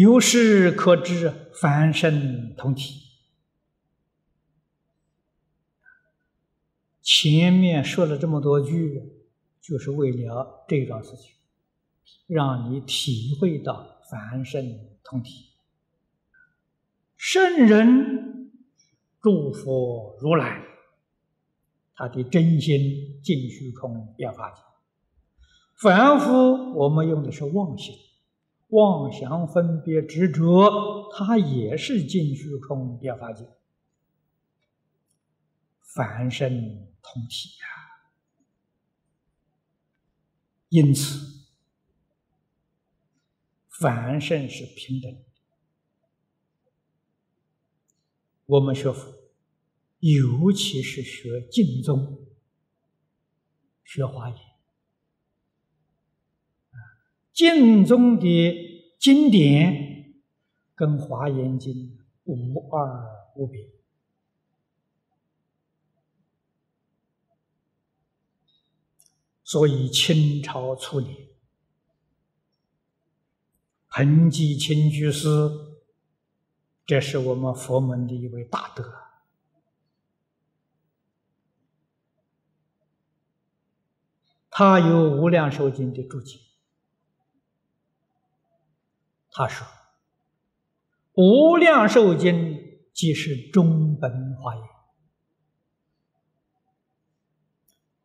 由是可知，凡圣同体。前面说了这么多句，就是为了这桩事情，让你体会到凡圣同体。圣人诸佛如来，他的真心尽虚空变法界。凡夫我们用的是妄心。妄想分别执着，它也是尽虚空变法界，凡圣同体呀。因此，凡圣是平等。我们学佛，尤其是学净宗、学华严。经中的经典跟《华严经》无二无别，所以清朝初年，彭基清居士，这是我们佛门的一位大德，他有《无量寿经》的注解。他说：“无量寿经即是中本华严，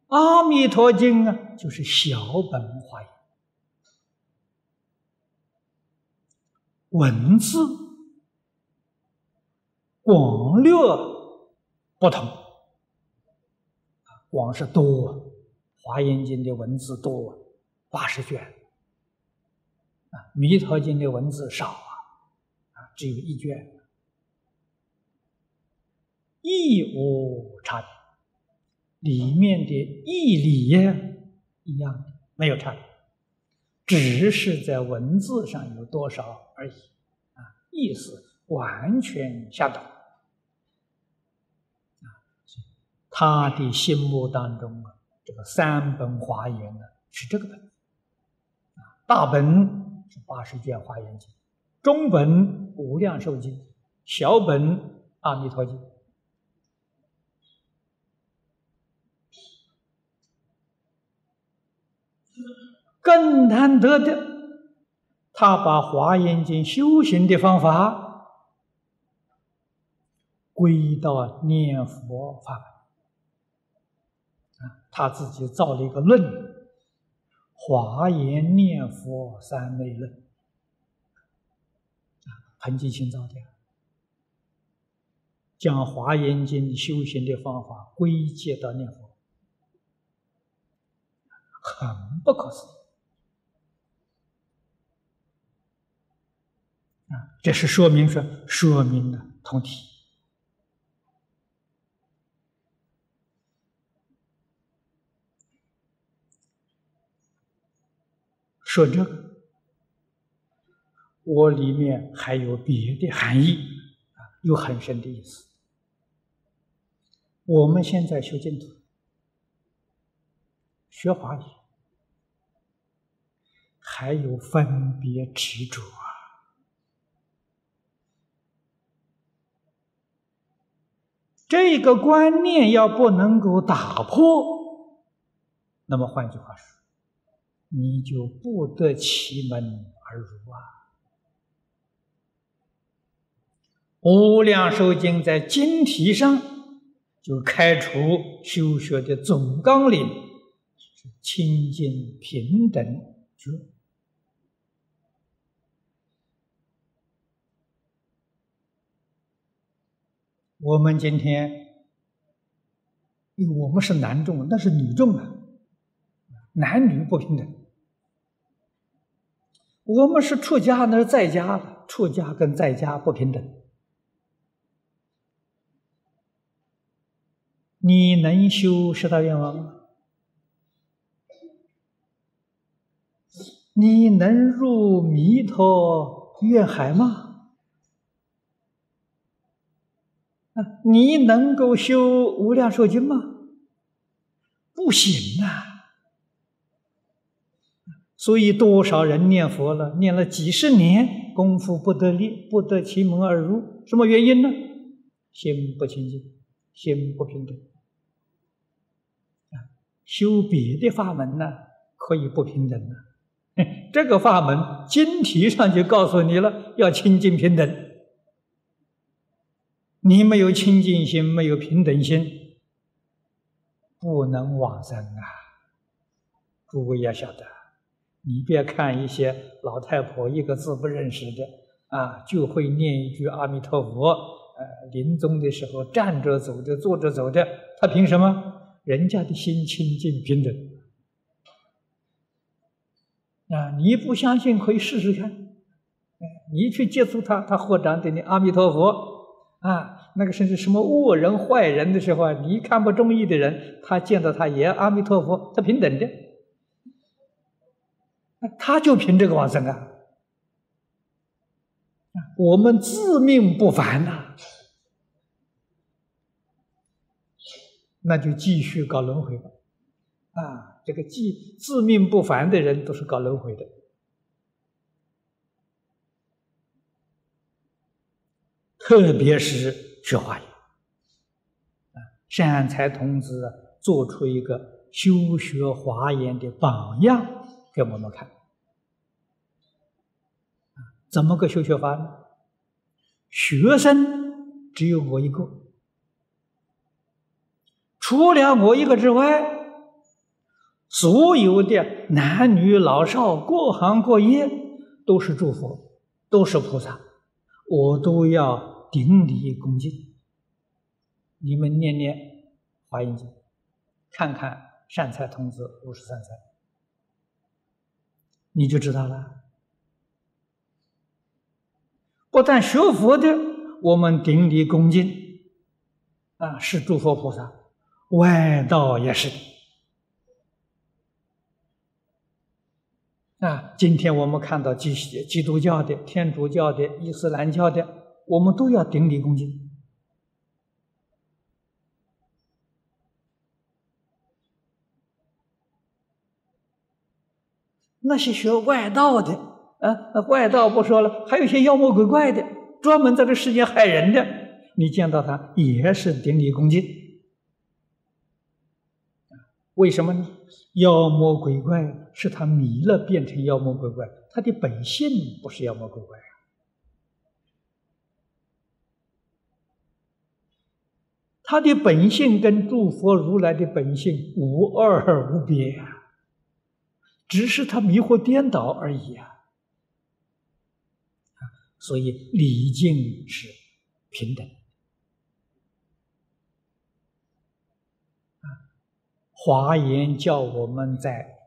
阿弥陀经啊，就是小本华严。文字广略不同，广是多，华严经的文字多，八十卷。”《弥陀经》的文字少啊，啊，只有一卷，义无差别，里面的义理一样的，没有差别，只是在文字上有多少而已，啊，意思完全相同，他的心目当中啊，这个三本华严呢是这个本，啊，大本。八十卷华严经，中本无量寿经，小本阿弥陀经。更难得的，他把华严经修行的方法归到念佛法门，啊，他自己造了一个论。华严念佛三昧论，啊，彭基清造的，将华严经修行的方法归结到念佛，很不可思议啊！这是说明说，说明了同体。说这个，我里面还有别的含义啊，有很深的意思。我们现在修净土、学法语，还有分别执着啊。这个观念要不能够打破，那么换句话说。你就不得其门而入啊！无量寿经在经题上就开出修学的总纲领，是清净平等觉。我们今天，因为我们是男众，那是女众啊。男女不平等，我们是出家，那是在家的，出家跟在家不平等。你能修十大愿望吗？你能入弥陀愿海吗？啊，你能够修无量寿经吗？不行啊！所以，多少人念佛了，念了几十年，功夫不得力，不得其门而入，什么原因呢？心不清净，心不平等。啊，修别的法门呢，可以不平等呢。这个法门经题上就告诉你了，要清净平等。你没有清净心，没有平等心，不能往生啊！诸位要晓得，你别看一些老太婆一个字不认识的啊，就会念一句阿弥陀佛，呃，临终的时候站着走的，坐着走的，他凭什么？人家的心清净平等。啊，你不相信可以试试看，你去接触他，他合掌对你阿弥陀佛，啊，那个甚至什么恶人坏人的时候啊，你看不中意的人，他见到他也阿弥陀佛，他平等的，他就凭这个往生啊，我们自命不凡呐，那就继续搞轮回吧，啊。这个自自命不凡的人都是搞轮回的，特别是学华严，善财童子做出一个修学华严的榜样给我们看。怎么个修学法呢？学生只有我一个，除了我一个之外。所有的男女老少，各行各业，都是诸佛，都是菩萨，我都要顶礼恭敬。你们念念《华严经》，看看善财童子五十三参，你就知道了。不但学佛的，我们顶礼恭敬，啊，是诸佛菩萨，外道也是。啊，今天我们看到基基督教的、天主教的、伊斯兰教的，我们都要顶礼恭敬。那些学外道的，啊，那外道不说了，还有些妖魔鬼怪的，专门在这世间害人的，你见到他也是顶礼恭敬。为什么呢？妖魔鬼怪是他迷了，变成妖魔鬼怪。他的本性不是妖魔鬼怪啊，他的本性跟诸佛如来的本性无二无别啊，只是他迷惑颠倒而已啊。所以礼敬是平等。华严叫我们在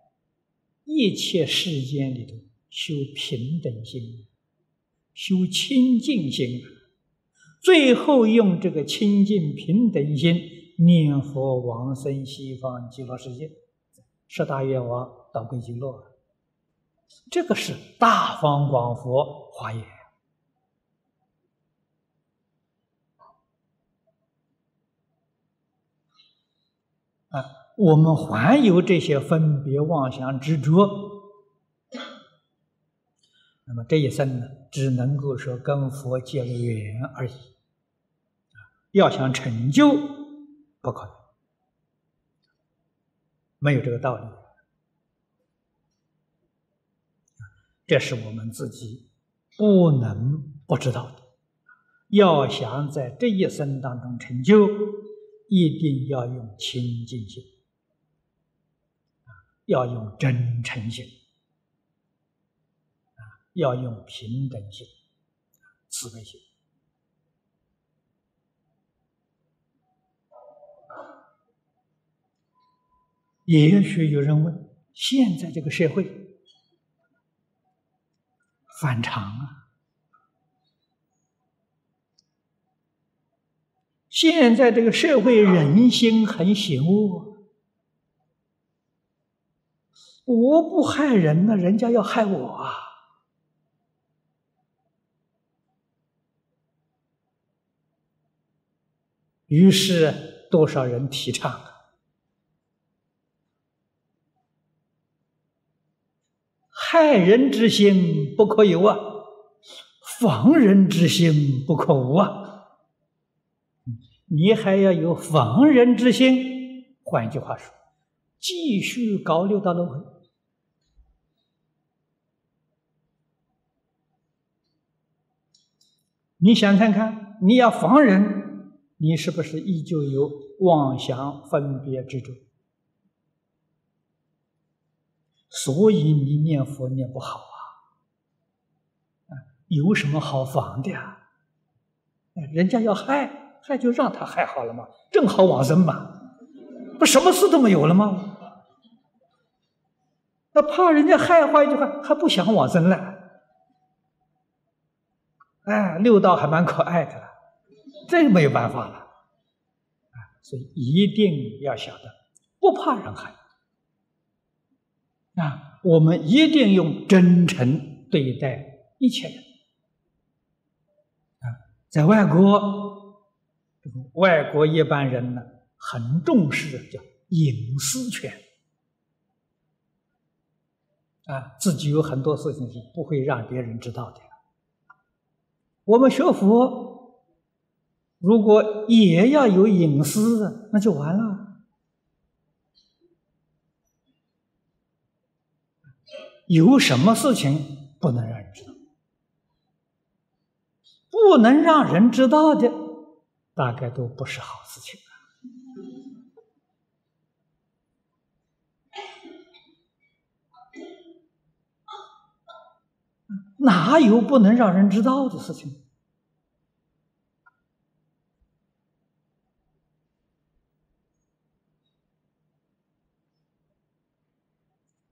一切世间里头修平等心，修清净心，最后用这个清净平等心念佛往生西方极乐世界，十大愿望到归极乐，这个是大方广佛华严。啊。我们还有这些分别妄想执着，那么这一生呢，只能够说跟佛结了缘而已。要想成就，不可能，没有这个道理。这是我们自己不能不知道的。要想在这一生当中成就，一定要用清净心。要用真诚心，啊，要用平等心、慈悲心。也许有人问：现在这个社会反常啊？现在这个社会人心很险恶。我不害人呢，人家要害我啊！于是多少人提倡啊，害人之心不可有啊！防人之心不可无啊！你还要有防人之心。换句话说，继续搞六道轮回。你想看看，你要防人，你是不是依旧有妄想分别执着？所以你念佛念不好啊！有什么好防的呀？人家要害，害就让他害好了嘛，正好往生嘛，不什么事都没有了吗？那怕人家害坏就还还不想往生了。哎，六道还蛮可爱的，这没有办法了。啊，所以一定要晓得，不怕人害。啊，我们一定用真诚对待一切人。啊，在外国，外国一般人呢很重视叫隐私权。啊，自己有很多事情是不会让别人知道的。我们学佛，如果也要有隐私，那就完了。有什么事情不能让人知道？不能让人知道的，大概都不是好事情。哪有不能让人知道的事情？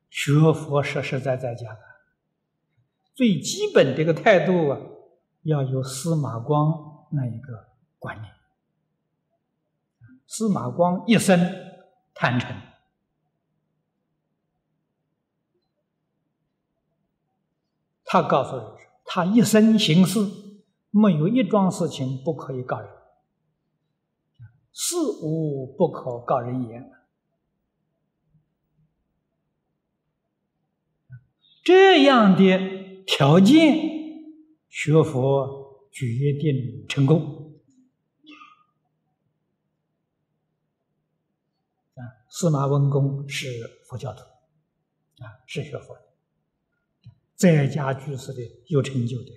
学佛实实在在讲啊，最基本的一个态度啊，要有司马光那一个观念。司马光一生坦诚，他告诉人他一生行事没有一桩事情不可以告人，事无不可告人言。这样的条件，学佛决定成功。啊，司马温公是佛教徒，啊，是学佛的，在家居士的有成就的。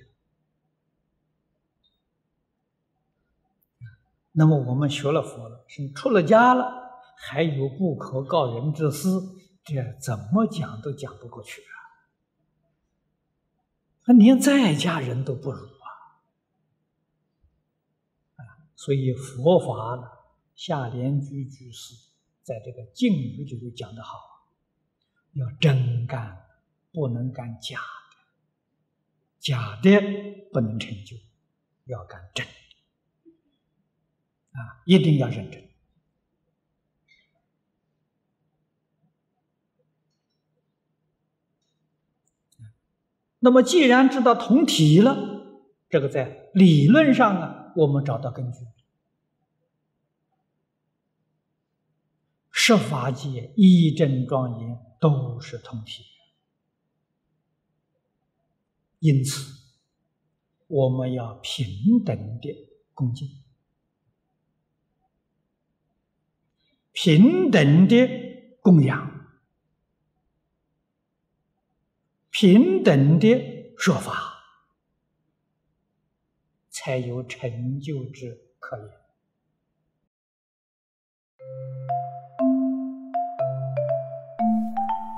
那么我们学了佛了，是出了家了，还有不可告人之私，这怎么讲都讲不过去啊！那连在家人都不如啊！啊，所以佛法呢，下莲居居士在这个敬语里头讲的好，要真干，不能干假的，假的不能成就，要干真的，啊，一定要认真。那么，既然知道同体了，这个在理论上啊，我们找到根据。十法界一真庄严都是同体，因此我们要平等的恭敬，平等的供养。平等的说法，才有成就之可言。